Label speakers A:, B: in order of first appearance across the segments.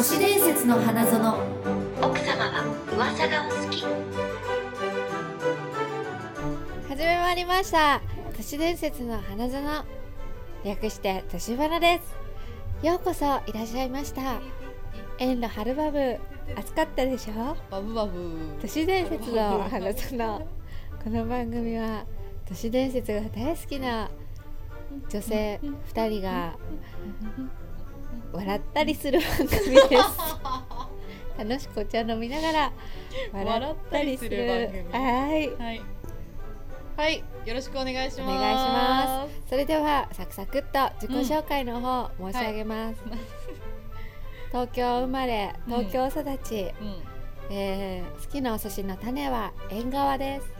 A: 都市伝説の花園。
B: 奥様は噂がお好き。
C: 始めまいりました。都市伝説の花園。略して都市花です。ようこそいらっしゃいました。遠路はるばぶ暑かったでしょ？
D: バブバブ。
C: 都市伝説の花園。この番組は都市伝説が大好きな女性2人が笑ったりする番組です。楽しくお茶飲みながら笑ったりする。はい。
D: はい。はい。よろしくお願いします。
C: お願いします。それではサクサクっと自己紹介の方申し上げます、東京生まれ東京育ち、
D: うん。
C: えー好きなお寿司の種は縁側です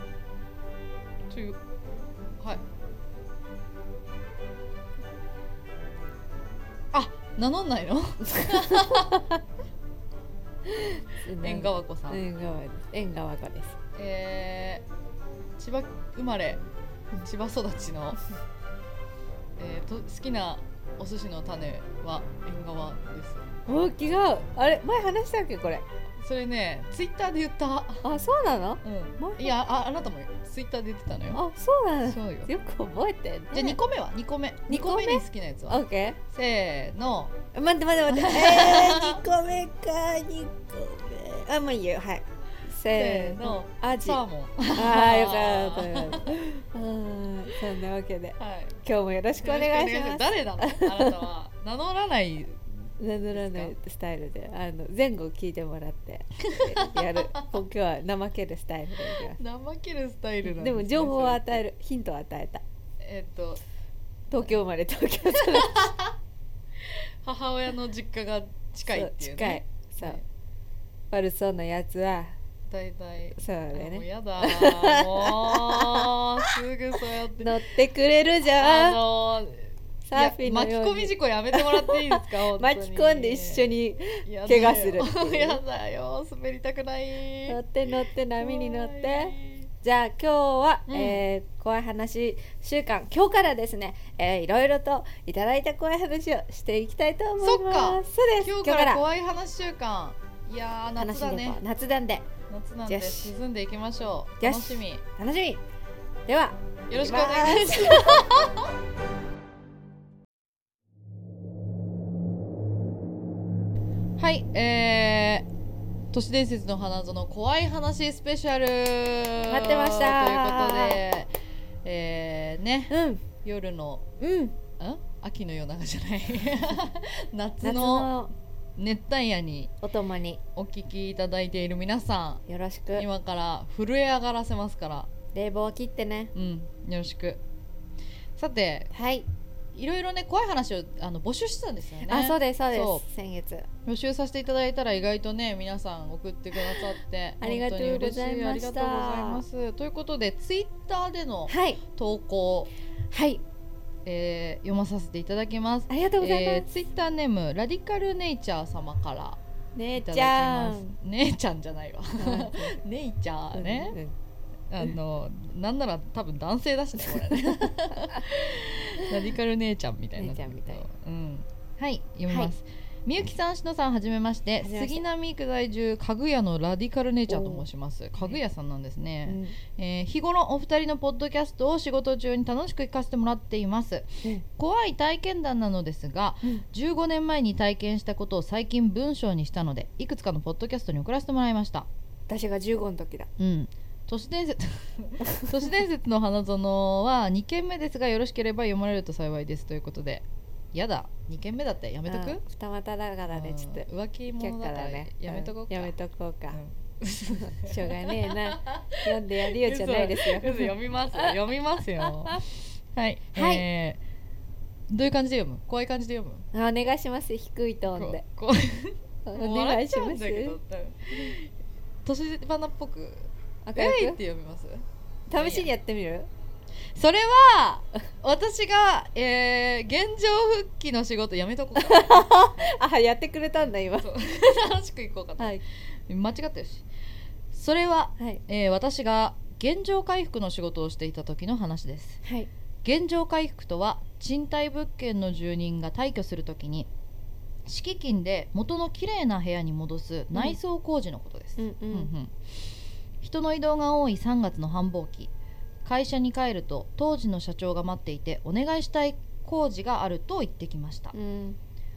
D: 名乗んないの？縁側子さん、
C: 縁側縁側子です。
D: えー、千葉生まれ千葉育ちの、えー、と好きなお寿司の種は縁側です。
C: お違う。あれ前話したっけこれ？
D: それねツイッターで言った。
C: あそうなの？
D: うん。いやああなたもツイッターで言ってたのよ。
C: あそうなの。
D: そうよ。
C: よく覚えてんね。
D: じゃあ2個目は？2個目。2
C: 二個目
D: に好きなやつは？
C: オッケ
D: せーの。
C: ー待って待って待って。えー、2個目か2個目。あもういいよはい。せーの。アジあ
D: サーモン。
C: ーよかった。よかったうん。そんなわけで。
D: はい。
C: 今日もよろしくお願いします。
D: 誰なの？あなたは。名乗らない
C: 名乗らないスタイルであの前後聞いてもらって やる。今日は怠けるスタイルで
D: 怠けるスタイル
C: でも情報を
D: は
C: 与えるヒントを与えた。
D: えっと
C: 東京生まれ東京育ち。
D: 母親の実家が近いっていう
C: そう近い。
D: ね
C: そう。
D: はい
C: 悪そうなやつは
D: 大体
C: そうだ
D: あもう
C: ね
D: やだもう すぐそうやって。
C: 乗ってくれるじ
D: あ
C: ゃん。
D: の
C: サーフィン
D: 巻き込み事故やめてもらっていいですか？
C: 巻き込んで一緒に怪我する。
D: やだよ。滑りたくない。
C: 乗って乗って波に乗っ
D: 怖
C: て
D: い。
C: じゃあ今日は、
D: うん。
C: えー怖い話週間今日からですね、えーいろいろといただいた怖い話をしていきたいと思います。
D: そっか。
C: そうです。
D: 今日から怖い話週間いや夏だね。
C: 夏なんで。
D: 夏なんで
C: よし。
D: 進んでいきましょう。楽しみ。よ
C: 楽しみ。では
D: ろしくお願いし
C: ま
D: ます都市伝説の花園怖い話スペシャル。
C: 待ってました。
D: ということでえー、ね
C: うん。
D: 夜の
C: うん。
D: ん秋の夜長じゃない。夏
C: 夏
D: の
C: の
D: 熱帯夜に
C: お供に。
D: お聞きいただいている皆さ
C: よろしく。
D: ん今から震え上がらせますから。
C: 冷房を切ってね。
D: うんよろしく。さて
C: はい、
D: いろいろね怖い話をあの募集してたんですよね。
C: あそうですそうです。
D: そ
C: 先月。
D: 募集させていただいたら意外とね皆さん送ってくださって
C: ありがとうございまし
D: ありがとうございます。ということでツイッターでの
C: はい。
D: 投稿、
C: はい。
D: えー読まさせていただきます。
C: ありがとうございます、
D: えー、ツイッターネームラディカルネイチャー様から
C: 姉ちゃん。
D: 姉ちゃんじゃないわ。ネイチャーね、
C: うん
D: あのなんなら多分男性だしねこれ。ね ラディカル姉ちゃんみたいにな
C: 姉ちゃんみ
D: うん。はい読みます、みゆきさん、しのさん、はじめまして。杉並区在住家具屋のラディカル姉ちゃんと申します。家具屋さんなんですね、
C: うん。
D: えー日頃お二人のポッドキャストを仕事中に楽しく聞かせてもらっています。
C: うん。
D: 怖い体験談なのですが、
C: うん。
D: 15年前に体験したことを最近文章にしたのでいくつかのポッドキャストに送らせてもらいました。
C: 私が15の時だ。
D: うん都市伝説 都市伝説の花園は2件目ですがよろしければ読まれると幸いですということで。やだ2件目だってやめとく？
C: うん二股だからねちょっと。
D: うん浮気
C: 却
D: 者だから
C: ね。
D: やめとこうか、
C: んやめとこうか、
D: うん。
C: しょうがねえな。読んでやるよじゃないですよ。
D: 読みます 読みますよ。はい、
C: はい。
D: えーどういう感じで読む？怖い感じで読む？
C: あお願いします。低いトーンで。お願いします。
D: 年花っぽく「
C: 明
D: えい!」っ
C: る
D: て読みます？
C: く試しにやってみる？
D: それは私が、えー現状復帰の仕事やめとこうか
C: あやってくれたんだ今。
D: 楽しくいこうかと、
C: はい。
D: 間違ったよし。それは、
C: はい。
D: えー私が現状回復の仕事をしていた時の話です。
C: はい。
D: 現状回復とは賃貸物件の住人が退去するときに敷金で元の綺麗な部屋に戻す内装工事のことです、
C: うんう
D: うんうんん人の移動が多い3月の繁忙期。会社に帰ると当時の社長が待っていてお願いしたい工事があると言ってきました、
C: うん。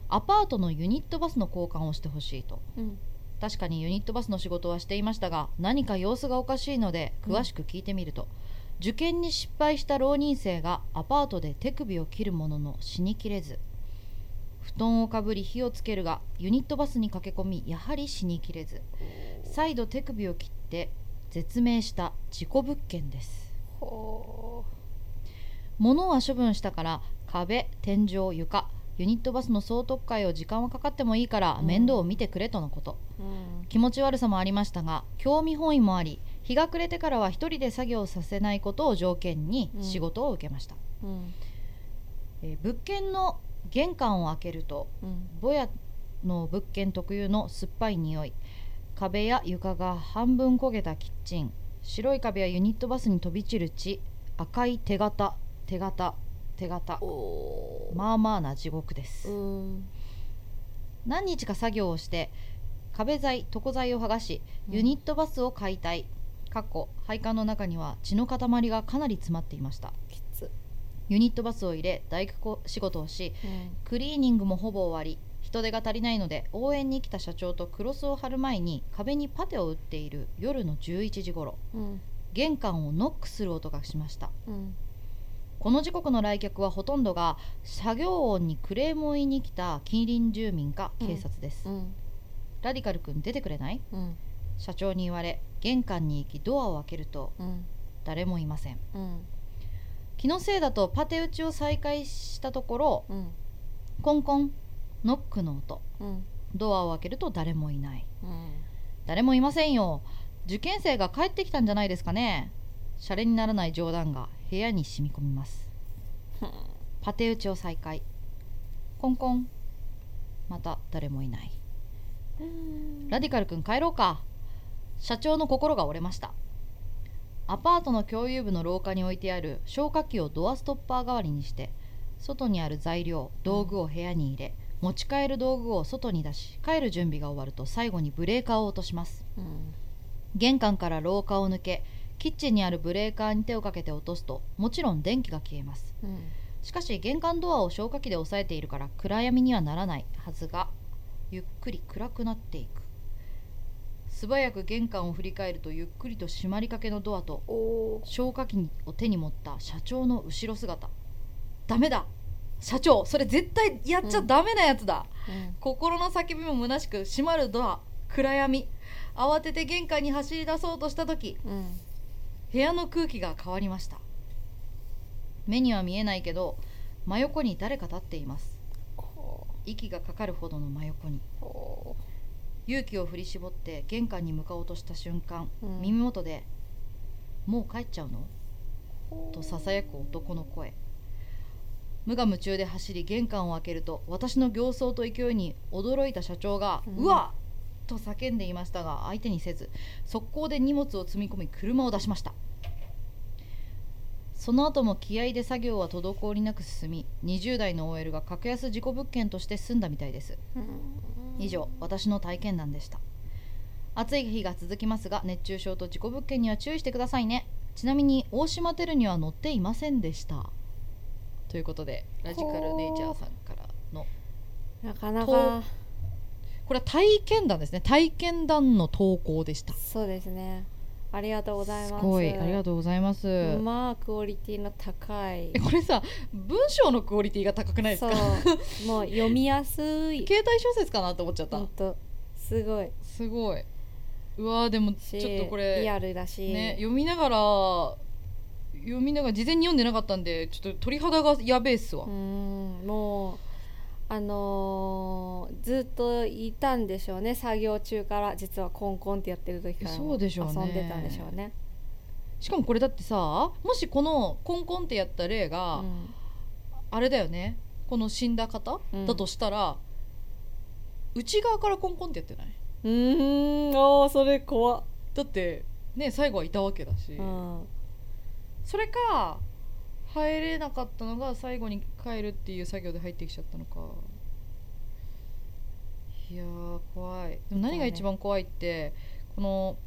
D: アパートのユニットバスの交換をしてほしいと。
C: うん。
D: 確かにユニットバスの仕事はしていましたが何か様子がおかしいので詳しく聞いてみると、受験に失敗した浪人生がアパートで手首を切るものの死にきれず布団をかぶり火をつけるがユニットバスに駆け込みやはり死にきれず。再度手首を切って絶命した事故物件です。
C: ほ
D: 物は処分したから壁天井床ユニットバスの総特会を時間はかかってもいいから
C: うん。
D: 面倒を見てくれとのこと、
C: ううん。
D: 気持ち悪さもありましたが興味本位もあり日が暮れてからは一人で作業させないことを条件に
C: うん。
D: 仕事を受けました、
C: うん。
D: えー物件の玄関を開けると
C: うん。
D: ぼやの物件特有の酸っぱい匂い壁や床が半分焦げたキッチン。白い壁やユニットバスに飛び散る血赤い手形。手形。手形。まあまあな地獄です、
C: うん。
D: 何日か作業をして壁材床材を剥がし
C: うん。
D: ユニットバスを解体。かっこ配管の中には血の塊がかなり詰まっていました。ユニットバスを入れ大工仕事をし
C: うん。
D: クリーニングもほぼ終わり人手が足りないので応援に来た社長とクロスを張る前に壁にパテを打っている夜の11時頃
C: うん。
D: 玄関をノックする音がしました。
C: うん。
D: この時刻の来客はほとんどが作業音にクレームを言いに来た近隣住民か警察です、
C: うん。
D: ラディカル君出てくれない？
C: うん。
D: 社長に言われ玄関に行きドアを開けると
C: うん。
D: 誰もいません。
C: うん。
D: 気のせいだとパテ打ちを再開したところ
C: うん。
D: コンコンノックの音。
C: うん。
D: ドアを開けると誰もいない。
C: うん。
D: 誰もいませんよ。受験生が帰ってきたんじゃないですかね。シャレにならない冗談が部屋に染み込みます。パテ打ちを再開。コンコン。また誰もいない。ラディカル君帰ろうか。社長の心が折れました。アパートの共有部の廊下に置いてある。消火器をドアストッパー代わりにして外にある材料道具を部屋に入れ、持ち帰る道具を外に出し帰る準備が終わると最後にブレーカーを落とします。
C: うん。
D: 玄関から廊下を抜けキッチンにあるブレーカーに手をかけて落とすともちろん電気が消えます。
C: うん。
D: しかし玄関ドアを消火器で押さえているから暗闇にはならないはずがゆっくり暗くなっていく。素早く玄関を振り返るとゆっくりと閉まりかけのドアと消火器を手に持った社長の後ろ姿。ダメだ社長それ絶対やっちゃダメなやつだ、
C: うん。
D: 心の叫びも虚しく閉まるドア暗闇。慌てて玄関に走り出そうとした時
C: うん。
D: 部屋の空気が変わりました。目には見えないけど真横に誰か立っています。
C: こ
D: 息がかかるほどの真横に。勇気を振り絞って玄関に向かおうとした瞬間、
C: うん。
D: 耳元で「もう帰っちゃうの?
C: う」
D: とささやく男の声無我夢中で走り玄関を開けると私の形相と勢いに驚いた社長が「
C: うん。
D: うわっ!」と叫んでいましたが相手にせず速攻で荷物を積み込み車を出しました。その後も気合で作業は滞りなく進み20代の OL が格安事故物件として済んだみたいです。
C: うん。
D: 以上私の体験談でした。暑い日が続きますが熱中症と事故物件には注意してくださいね。ちなみに大島テルには乗っていませんでしたということでラジカルネイチャーさんからの
C: なかなか。
D: これは体験談ですね。体験談の投稿でした。
C: そうですね。ありがとうございます。
D: すごい。ありがとうございます。
C: まあクオリティの高い。
D: えこれさ文章のクオリティが高くないです
C: そ
D: か
C: う。もう読みやすい。
D: 携帯小説かなと思っちゃった。
C: すごい。
D: すごい。うわーでも
C: し
D: ちょっとこれ
C: リアルだし、
D: ね、読みながら読みながら事前に読んでなかったんでちょっと鳥肌がやべえっすわ、
C: うんもうあのーずっといたんでしょうね。作業中から実はコンコンってやってる時からも
D: そうでしょうね。
C: 遊んでたんでしょうね。
D: しかもこれだってさもしこのコンコンってやった例が、
C: うん。
D: あれだよね。この死んだ方、
C: うん。
D: だとしたら内側からコンコンってやってない？う
C: ーん。あーそれ怖っ、
D: だってね最後はいたわけだし、
C: うん、
D: それか入れなかったのが最後に帰るっていう作業で入ってきちゃったのか。いやー怖い。でも何が一番怖いってこの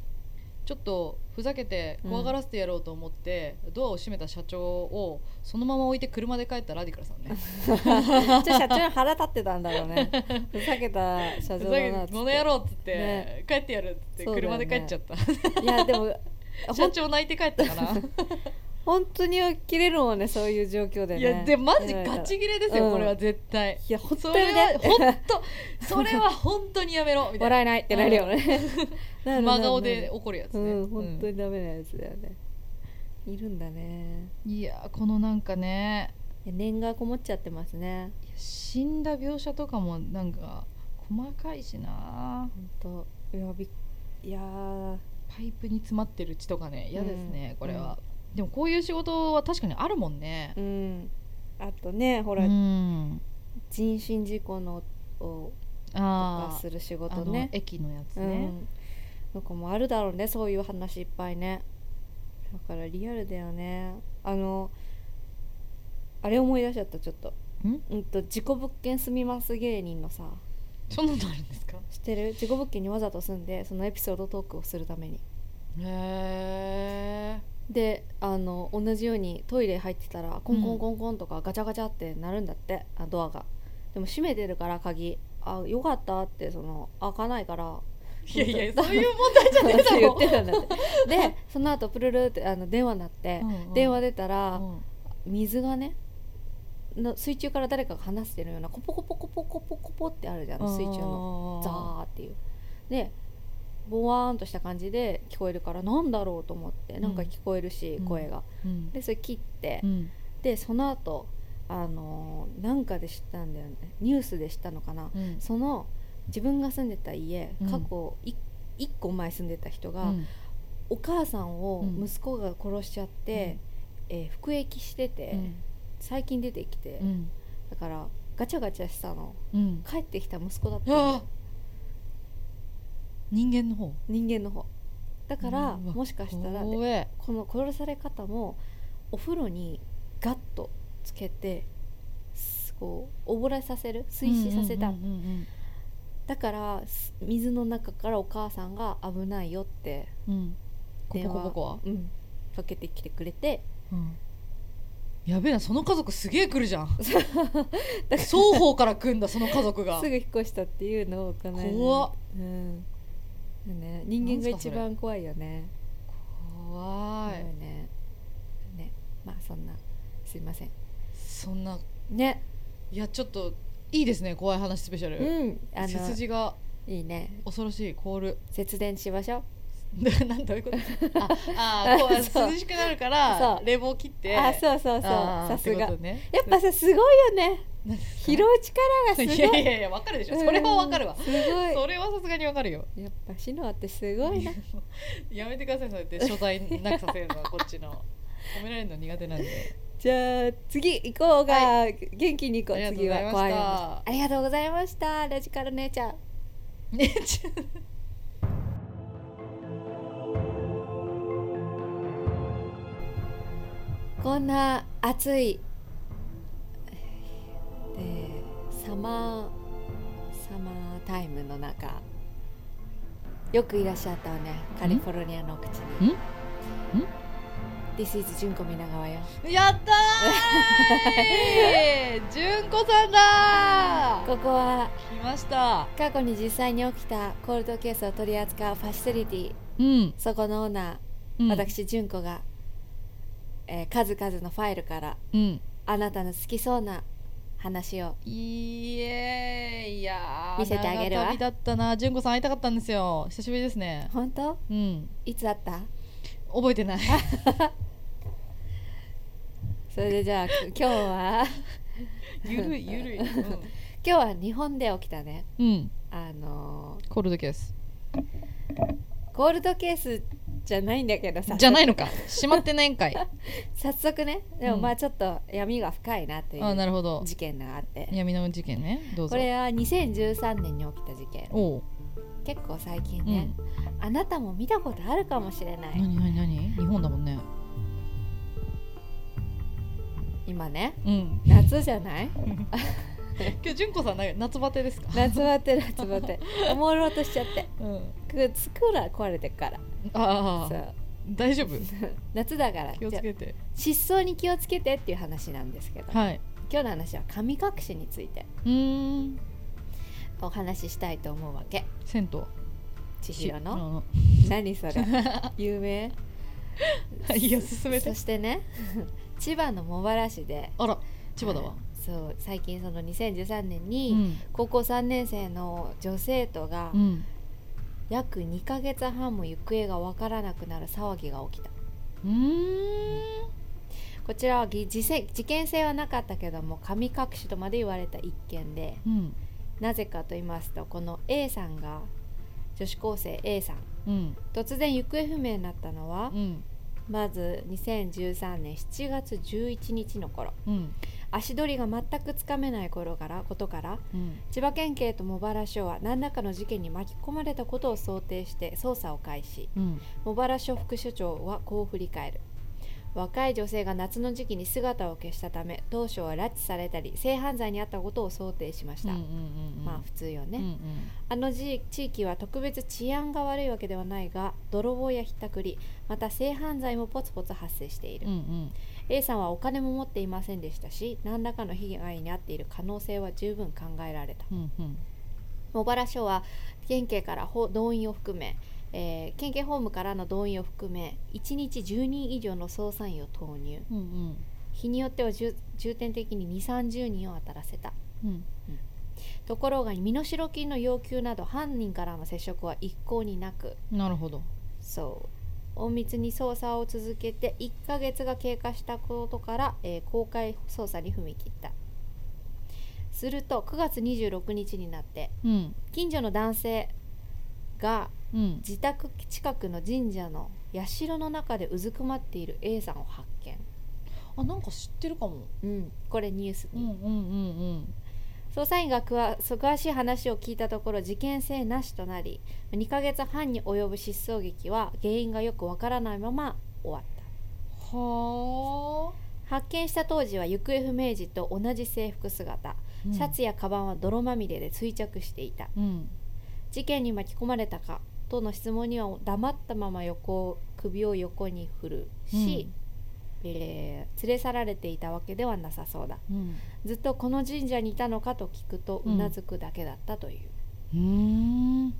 D: ちょっとふざけて怖がらせてやろうと思って、ドアを閉めた社長をそのまま置いて車で帰ったラディカルさんね。
C: じゃあ社長に腹立ってたんだろうね。ふざけた社長だなっ
D: この野郎っつって、
C: ね。
D: 帰ってやるっつって車で帰っちゃった、
C: いやでも
D: 社長泣いて帰ったかな、
C: 本当に切れるもんねそういう状況でね。
D: いやでマジガチ切れですよ、
C: うん。
D: これは絶対。
C: いや本当
D: それ
C: にね
D: は本当それは本当にやめろみたいな。
C: 笑えないってなるよね。
D: 真顔で怒るやつね、
C: うん本当
D: う
C: にダメなやつだよね。いるんだね。
D: んいやこのなんかね。
C: 念がこもっちゃってますね。
D: 死んだ描写とかもなんか細かいしな。
C: 本当。いやびっいやー。
D: パイプに詰まってる血とかね嫌ですね、
C: うん。
D: これは、でもこういう仕事は確かにあるもんね。
C: うん。あとねほら、
D: うん。
C: 人身事故のをとかする仕事ね。
D: 駅のやつ
C: う
D: ね、
C: ん。なんかもうあるだろうねそういう話いっぱいね。だからリアルだよね。あのあれ思い出しちゃったちょっと。
D: ん？
C: うんと事故物件住みます芸人のさ。
D: そんなのあるんですか？
C: 知ってる？事故物件にわざと住んでそのエピソードトークをするために。
D: へえ
C: であの同じようにトイレ入ってたらコンコンコンコンとかガチャガチャってなるんだって、あドアが。でも閉めてるから鍵。あよかったってその開かないから。
D: いやいやそういう問題じゃねえだ
C: って言
D: ろ
C: ってたんだって。で その後プルルってあの電話鳴って、
D: うんうん。
C: 電話出たら、
D: うん。
C: 水がねの水中から誰かが話してるようなコポコポコポコポコポってあるじゃん。水中の。ザーっていう。でボワーンとした感じで聞こえるからなんだろうと思ってなんか聞こえるし、
D: うん。
C: 声が。
D: うん。
C: でそれ切って、
D: うん。
C: でその後あのーなんかで知ったんだよね。ニュースで知ったのかな、
D: うん。
C: その自分が住んでた家
D: うん。
C: 過去い1個前住んでた人が、
D: うん。
C: お母さんを
D: うん。
C: 息子が殺しちゃって、えー服役してて、
D: うん。
C: 最近出てきて、
D: うん。
C: だからガチャガチャしたの。
D: うん。
C: 帰ってきた息子だったの。
D: あ人間の方？
C: 人間の方。だからもしかしたらこの殺され方もお風呂にガッとつけてすこう溺れさせる？水死させた、だからす水の中からお母さんが危ないよって電話うん、かけてきてくれて。
D: うん。やべえなその家族すげえ来るじゃん。双方から来んだその家族が。
C: すぐ引っ越したっていうのをこの間
D: 怖っ。
C: うんね、人間が一番怖いよね。
D: 怖い。
C: ね。ね。まあそんなすいません。
D: そんな。
C: ね。
D: いやちょっといいですね怖い話スペシャル、
C: うん。あ
D: 背
C: の
D: 筋が。
C: いいね。
D: 恐ろしい凍る。
C: 節電しましょう。
D: なんどういうこと？ああ 涼しくなるから冷房切って。
C: あそうそうそう。さすが。
D: ね。
C: やっぱさすごいよね 拾う力がすごい。
D: いやいやいやわかるでしょ。それはわかるわ。
C: うんすごい。
D: それはさすがにわかるよ。
C: やっぱシノアってすごいな。
D: やめてくださいそうやって所在なくさせるのはこっちの。褒められるの苦手なんで。
C: じゃあ次行こうが、
D: は
C: 元気に行こう
D: ありがとう
C: 次
D: ございました。
C: は怖い話ありがとうございました。ラジカル姉ちゃん。
D: ねちゃ
C: こんな暑いサマーサマータイムの中よくいらっしゃったわねカリフォルニアの口に。
D: ん？ん
C: ？This is 純子皆川よ。
D: やったー！純子さんだ
C: ここは
D: 来ました。
C: 過去に実際に起きたコールドケースを取り扱うファシリティ。
D: うん、
C: そこのオーナー、
D: うん、
C: 私純子が、えー数々のファイルから
D: うん。
C: あなたの好きそうな話を。
D: いいえいやー
C: 見せてあげるわ。
D: 長旅だったな。純子さん会いたかったんですよ。久しぶりですね。
C: 本当？
D: うん。
C: いつあった？
D: 覚えてない。
C: それでじゃあ今日は？
D: ゆるいゆるい、うん。
C: 今日は日本で起きたね。
D: うん、
C: あの
D: コールドケース。
C: ーコールドケースじゃないんだけどさ。
D: じゃないのか。閉まってないんかい。
C: 早速ね。でも
D: うん。
C: まあちょっと闇が深いなという
D: るほど。
C: 事件があって。
D: 闇の事件ね。どうぞ。
C: これは2013年に起きた事件。結構最近ね。
D: うん、
C: あなたも見たことあるかもしれない。
D: 何何何？日本だもんね。
C: 今ね。
D: うん。
C: 夏じゃない？
D: 今日純子さん夏バテですか？
C: 夏バテ夏バテ。おもろうとしちゃって。
D: うん。
C: く作ら壊れてっから。
D: ああ。
C: そう。
D: 大丈夫？
C: 夏だから。
D: 気をつけて。
C: 失踪に気をつけてっていう話なんですけど、
D: はい。
C: 今日の話は神隠しについて。
D: うーん。
C: お話ししたいと思うわけ。
D: 銭湯。
C: 千尋の？
D: の。
C: 何それ？有名？
D: いや進めて。
C: そしてね千葉の茂原市で
D: あら千葉だわ。
C: はいそう最近その2013年
D: う
C: に
D: ん。
C: 高校3年生の女生徒が
D: うん。
C: 約2ヶ月半も行方がわからなくなる騒ぎが起きた。
D: うーん。
C: こちらはぎ事せ事件性はなかったけども神隠しとまで言われた一件で
D: うん。
C: なぜかと言いますとこの A さんが女子高生 A さん。
D: うん。
C: 突然行方不明になったのは
D: うん
C: まず2013年7月11日の頃。
D: うん。
C: 足取りが全くつかめない頃からことから
D: うん。
C: 千葉県警と茂原署は何らかの事件に巻き込まれたことを想定して捜査を開始。
D: うん。
C: 茂原署副署長はこう振り返る若い女性が夏の時期に姿を消したため当初は拉致されたり性犯罪にあったことを想定しました、まあ普通よね、
D: うんうん。
C: あの地地域は特別治安が悪いわけではないが泥棒やひったくりまた性犯罪もポツポツ発生している、
D: うんうん。
C: A さんはお金も持っていませんでしたし何らかの被害に遭っている可能性は十分考えられた。
D: うんうん。
C: 茂原署は県警からほ動員を含め、えー県警ホームからの動員を含め1日10人以上の捜査員を投入。
D: うんうん。
C: 日によっては重重点的に2 3 0人を当たらせた。
D: うん。
C: ところが身代金の要求など犯人からの接触は一向になく。
D: なるほど。
C: そう。隠密に捜査を続けて1ヶ月が経過したことから、えー公開捜査に踏み切った。すると9月26日になって
D: うん。
C: 近所の男性が
D: うん。
C: 自宅近くの神社の社の中でうずくまっている A さんを発見、
D: あなんか知ってるかも。
C: うん、これニュースに、
D: うんうんうん
C: 捜査員がくわ詳しい話を聞いたところ事件性なしとなり2ヶ月半に及ぶ失踪劇は原因がよくわからないまま終わった。
D: はあ。
C: 発見した当時は行方不明時と同じ制服姿、シャツやカバンは泥まみれで追着していた。
D: うん。
C: 事件に巻き込まれたかとの質問には黙ったまま横首を横に振るし、えー連れ去られていたわけではなさそうだ。
D: うん。
C: ずっとこの神社にいたのかと聞くと
D: う
C: うんなずくだけだったという、
D: うーん。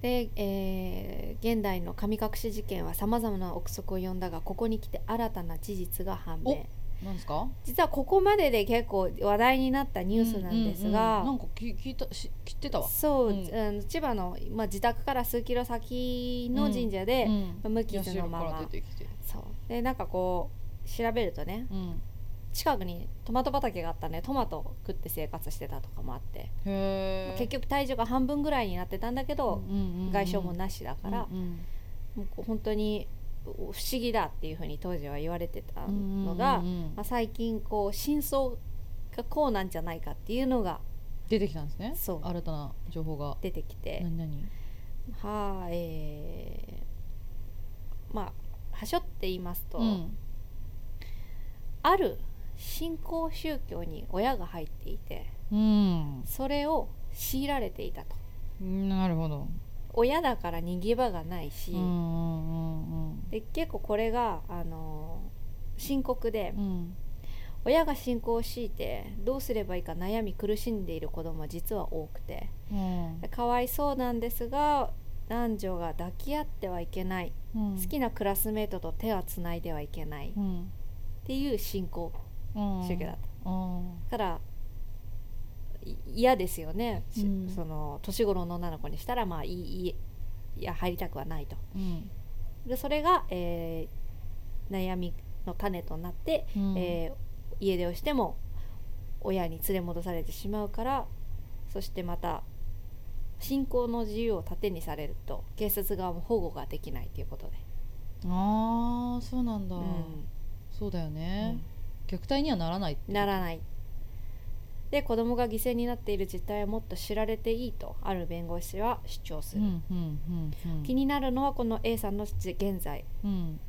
C: で、えー現代の神隠し事件はさまざまな憶測を呼んだがここに来て新たな事実が判明
D: なんですか？
C: 実はここまでで結構話題になったニュースなんですが、
D: うんうんうんなんか聞聞いたし知ってたわ。
C: そう、
D: うん。
C: 千葉の、まあ、自宅から数キロ先の神社で、
D: うん。
C: まあ無傷のまま。そう。でなんかこう調べるとね
D: うん。
C: 近くにトマト畑があったね。トマトを食って生活してたとかもあって、結局体重が半分ぐらいになってたんだけど、外傷もなしだから、
D: うんうん。
C: もう本当に不思議だっていうふうに当時は言われてたのが、まあ、最近こう真相がこうなんじゃないかっていうのが
D: 出てきたんですね。
C: そう。
D: 新たな情報が。
C: 出てきて。
D: 何何？
C: はえーまあはしょって言いますと、
D: うん。
C: ある新興宗教に親が入っていて
D: うん。
C: それを強いられていたと。
D: なるほど
C: 親だから逃げ場がないし、で結構これが、あのー深刻で、
D: うん。うん
C: 親が信仰を強いてどうすればいいか悩み苦しんでいる子供は実は多くて
D: うん。
C: かわいそうなんですが男女が抱き合ってはいけない、
D: うん。
C: 好きなクラスメートと手はつないではいけない。っ
D: うん。
C: ていう信仰
D: うん
C: 宗教だった、
D: うん。
C: だからい嫌ですよね、し
D: うん。
C: その年頃の女の子にしたらまあいいいや入りたくはないと。
D: うん。
C: でそれが、えー悩みの種となって、
D: うん。
C: えー家出をしても親に連れ戻されてしまうからそしてまた信仰の自由を盾にされると警察側も保護ができないということで、
D: ああそうなんだ、
C: うん。
D: そうだよね、虐待にはならない
C: ならないで子供が犠牲になっている実態はもっと知られていいとある弁護士は主張する、
D: うんうんうんうん。
C: 気になるのはこの A さんの現在。
D: うん。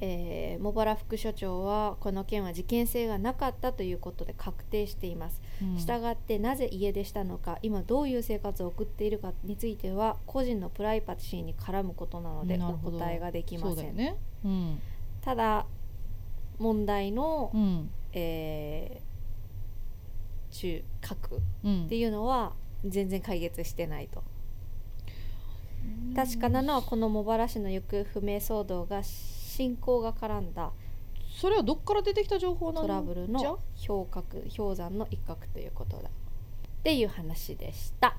C: えー茂原副所長はこの件は事件性がなかったということで確定しています、
D: うん。
C: したがってなぜ家出したのか今どういう生活を送っているかについては個人のプライバシーに絡むことなのでお答えができません、
D: ね。うん。
C: ただ問題の、
D: うん。
C: えー中核
D: うん。
C: っていうのは全然解決してないと。確かなのはこの茂原市の行方不明騒動が信仰が絡んだ
D: それはどっから出てきた情報なの
C: トラブルの氷角氷山の一角ということだ。っていう話でした。はい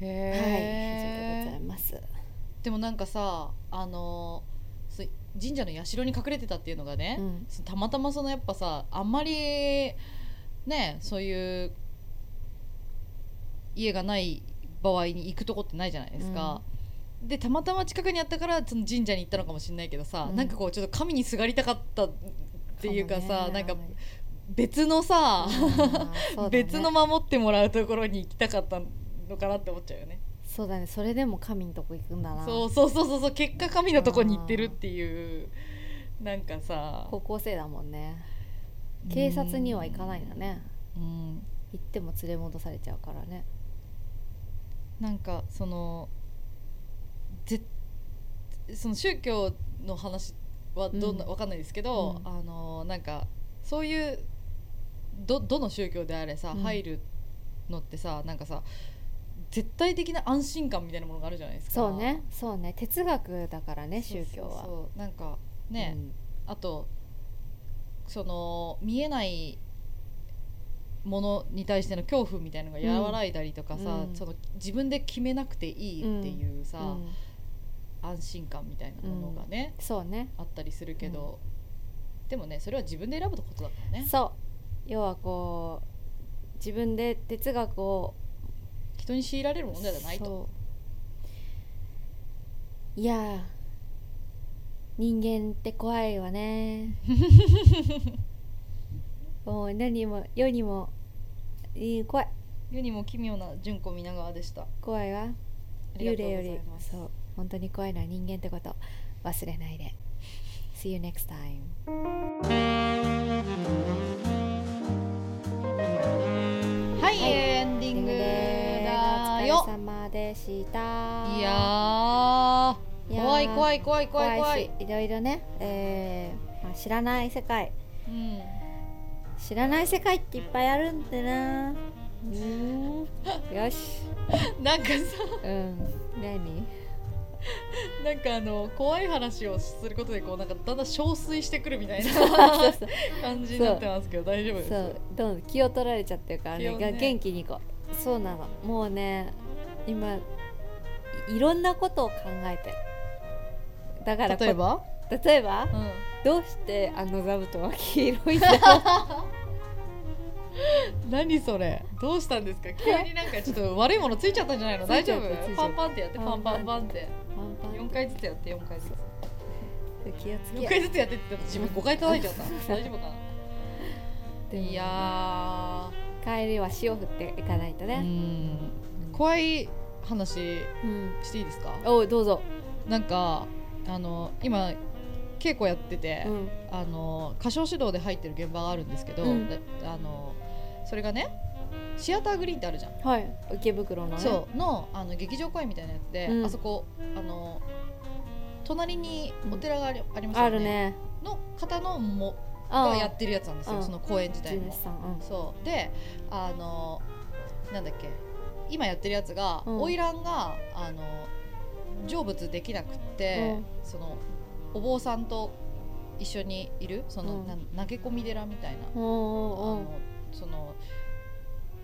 C: 以上で
D: へえ
C: ございます。
D: でもなんかさあの神社の社に隠れてたっていうのがね、
C: うん。
D: そたまたまそのやっぱさあんまりねそういう家がない場合に行くとこってないじゃないですか、でたまたま近くにあったからその神社に行ったのかもしれないけどさ、
C: うん。
D: なんかこうちょっと神にすがりたかったっていうかさ
C: もね。
D: なんか別のさ、
C: うだね。
D: 別の守ってもらうところに行きたかったのかなって思っちゃうよね。
C: そうだね。それでも神のとこ行くんだな。
D: そうそうそうそうそう。結果神のとこに行ってるっていうなんかさ。
C: 高校生だもんね警察には行かないんだね。
D: うん。
C: 行っても連れ戻されちゃうからね。
D: なんかそのぜその宗教の話はどんな、
C: うん。
D: わかんないですけど、
C: うん。
D: あのなんかそういうどどの宗教であれさ、
C: うん。
D: 入るのってさなんかさ絶対的な安心感みたいなものがあるじゃないですか。
C: そうね。そうね。哲学だからね宗教は。
D: そうなんかね、
C: うん。
D: あとその見えないものに対しての恐怖みたいなのが和らいだりとかさ、
C: うん。
D: その自分で決めなくていいっていうさ、
C: うん。
D: 安心感みたいなものがね、
C: そうね。
D: あったりするけど、でもねそれは自分で選ぶことだからね。
C: そう。要はこう自分で哲学を
D: 人に強いられるものではないと。
C: いやー人間って怖いわね。もう何も世にもいい怖い。
D: 世にも奇妙な純子皆川でした。
C: 怖いわ。幽霊より。そう本当に怖いのは人間ってこと忘れないで。See you next time.
D: はい、
C: はい。
D: エンディングだ
C: お
D: よ
C: 疲れ様でした。
D: いやー
C: いやー
D: 怖い怖い怖い怖い怖い
C: 怖い。ろいろね、えーまあ、知らない世界。
D: うん。
C: 知らない世界っていっぱいあるんだな。うーん。よし。
D: なんかさ。
C: うん。何？
D: なんかあの怖い話をすることでこうなんかだんだん憔悴してくるみたいな感じになってますけど大丈夫です？
C: そう。ど気を取られちゃってるからね。
D: ね。
C: が元気にいこう。そうなの。もうね今いいろんなことを考えてるだからこ
D: 例えば、
C: 例えば？
D: うん、
C: どうしてあの座布団は黄色いんだろう
D: 何それ？どうしたんですか？急になんかちょっと悪いものついちゃったんじゃないの？大丈夫？パンパンってやってパンパン。パンって。
C: パンパン。
D: 4回ずつやって4回ずつ。
C: 気をつけ
D: 4回ずつやってって自分5回叩いちゃった。大丈夫かな？いや
C: 帰りは塩振っていかないとね、
D: ん。怖い話
C: うん。
D: していいですか？
C: おうどうぞ、
D: なんかあの今稽古やってて、
C: うん。
D: あの歌唱指導で入ってる現場があるんですけど、
C: うん。
D: であのそれがねシアターグリーンってあるじゃん、
C: はい。池袋のね。
D: そう。のあの劇場公演みたいなやつで、
C: うん。
D: あそこあの隣にお寺があり,、ありますよね。
C: あるね。
D: の方のも
C: あ
D: がやってるやつなんですよ、
C: うん。
D: その公演自体
C: 地
D: もそう。であのなんだっけ。今やってるやつが
C: うん。
D: 花魁、があの成仏できなくって、そのお坊さんと一緒にいるその、
C: うん。
D: 投げ込み寺みたいな、あのその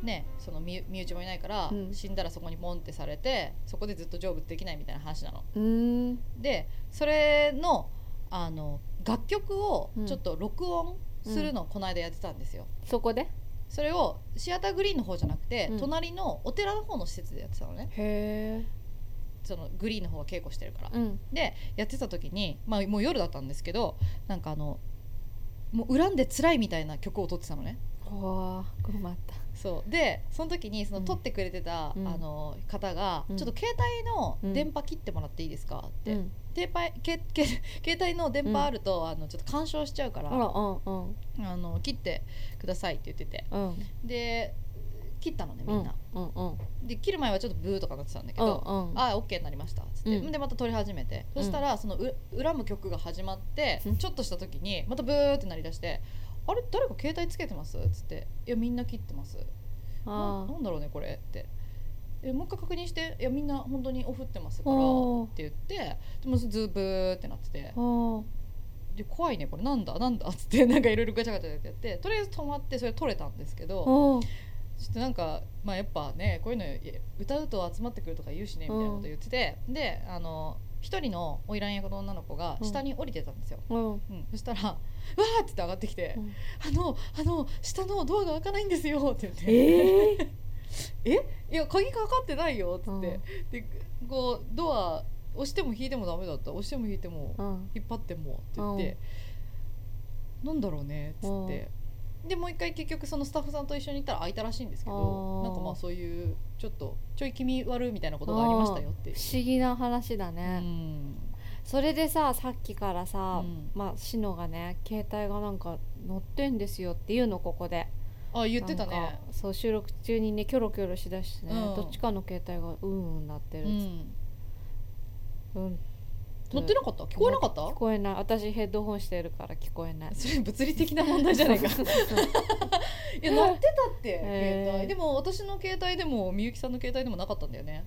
D: ねその身身内もいないから、
C: うん。
D: 死んだらそこにポンってされてそこでずっと成仏できないみたいな話なの。
C: うーん。
D: でそれのあの楽曲を
C: うん。
D: ちょっと録音するのをこの間やってたんですよ。
C: そこで？
D: それをシアターグリーンの方じゃなくて、
C: うん。
D: 隣のお寺の方の施設でやってたのね。
C: へえ
D: そのグリーンの方が稽古してるから。
C: うん。
D: でやってた時に、まあ、もう夜だったんですけどなんかあのもう恨んで辛いみたいな曲を撮ってたのね。
C: 困った。
D: そう。でその時にその
C: うん。
D: 撮ってくれてた、
C: うん。
D: あの方が、
C: うん。
D: ちょっと携帯の電波切ってもらっていいですか?」って、
C: うん。
D: 携帯の電波あると、あのちょっと干渉しちゃうから、
C: あ
D: の切ってくださいって言ってて。
C: うん。
D: で切ったのねみんな、
C: うんうん。
D: で切る前はちょっとブーとかなってたんだけ
C: うん
D: ど、
C: うん。
D: ああ OK になりましたっつって、
C: うん。
D: でまた撮り始めて、そしたらそのう恨む曲が始まって、
C: うん。
D: ちょっとした時にまたブーってなりだして「あれ誰か携帯つけてます?」っつって「いやみんな切ってます」な
C: あ
D: なんだろうねこれって。えもう一回確認して「いやみんな本当にオフってますから」って言ってでもずブーってなってて。で怖いねこれ。なんだ？なんだ？っつってなんかいろいろガチャガチャやって。とりあえず止まってそれ撮れたんですけどちょっとなんかまあやっぱねこういうの歌うと集まってくるとか言うしねみたいなこと言ってて、であの一人の花魁役の女の子が下に降りてたんですよ、
C: うん。
D: うん。そしたら「わー!」って言って上がってきて「
C: うん。
D: あのあの下のドアが開かないんですよ」って言って。
C: えー。
D: え？いや鍵かかってないよ」っつって、
C: うん。
D: でこうドア押しても引いてもダメだった。押しても引いても
C: うん。
D: 引っ張ってもって言って、なんだろうねっつって、でもう一回結局そのスタッフさんと一緒に行ったら開いたらしいんですけ
C: あ
D: ど
C: ー。
D: なんかまあそういうちょっとちょい気味悪みたいなことがありましたよっていう。
C: 不思議な話だ
D: う
C: ね、
D: ん。
C: それでささっきからさ、
D: うん。
C: まあシノがね携帯がなんか乗ってんですよっていうのここで。
D: あ言ってたね。
C: そう収録中にねキョロキョロしだしてね、
D: うん。
C: どっちかの携帯がうんうんなってるっつって、
D: うん。
C: うん
D: 乗ってなかった？聞こえなかった？
C: 聞こえない。私ヘッドホンしてるから聞こえない。
D: それ物理的な問題じゃないか。いや乗ってたって
C: へー。
D: 携帯。でも私の携帯でもみゆきさんの携帯でもなかったんだよね。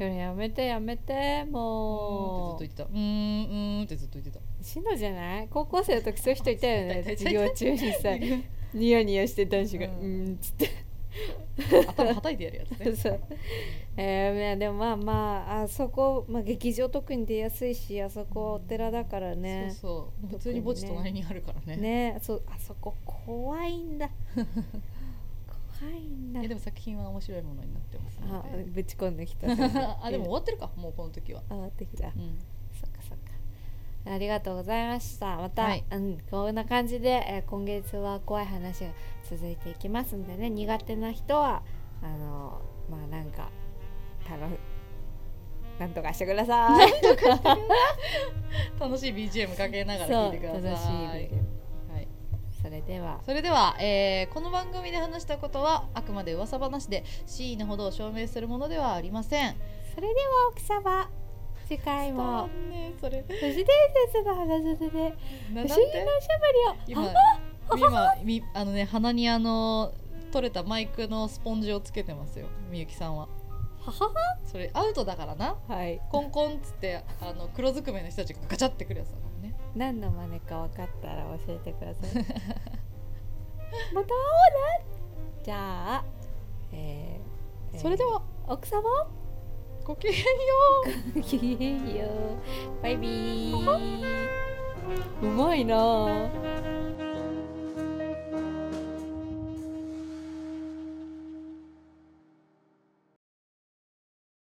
C: いややめてやめてもう。
D: ずっと言ってた。うーんうーんってずっと言ってた。
C: シノじゃない？高校生の時そういう人いたよね。授業中にさ ニヤニヤして男子が「う
D: うん
C: ん」っつって
D: 頭叩いてやるやつね。
C: そう。えーでもまあまああそこ、まあ、劇場特に出やすいしあそこお寺だからね。
D: そうそう。普通に墓地隣にあるからね。
C: ねそうあそこ怖いんだ。怖いんだ。
D: えでも作品は面白いものになってます
C: あぶち込んできた。
D: あでも終わってるか。もうこの時は、
C: 上がってきた。
D: うん、
C: ありがとうございました。また、
D: はい。
C: うん、こんな感じで、えー今月は怖い話が続いていきますんでね。苦手な人はあのまあなんか頼むなんとかしてください。
D: 楽しい BGM かけながら聞いてください。はい、
C: オそれでは。
D: それでは、えーこの番組で話したことはあくまで噂話で真意のほどを証明するものではありません。
C: それでは奥様次回も。
D: ねそれ。
C: 都市伝説の話で。不思議
D: な
C: なしゃべりを。
D: 今今みあのね鼻にあの取れたマイクのスポンジをつけてますよみゆきさんは。
C: はは
D: それアウトだからな。
C: はい。
D: コンコンっつってあの黒ずくめの人たちがガチャってくるやつだからね。
C: 何の真似か分かったら教えてください。また会おうねじゃあ、えー
D: それでは。
C: えー奥様？
D: ごきげんよう。
C: ごきげんよう。バイビー。う。まいな。あ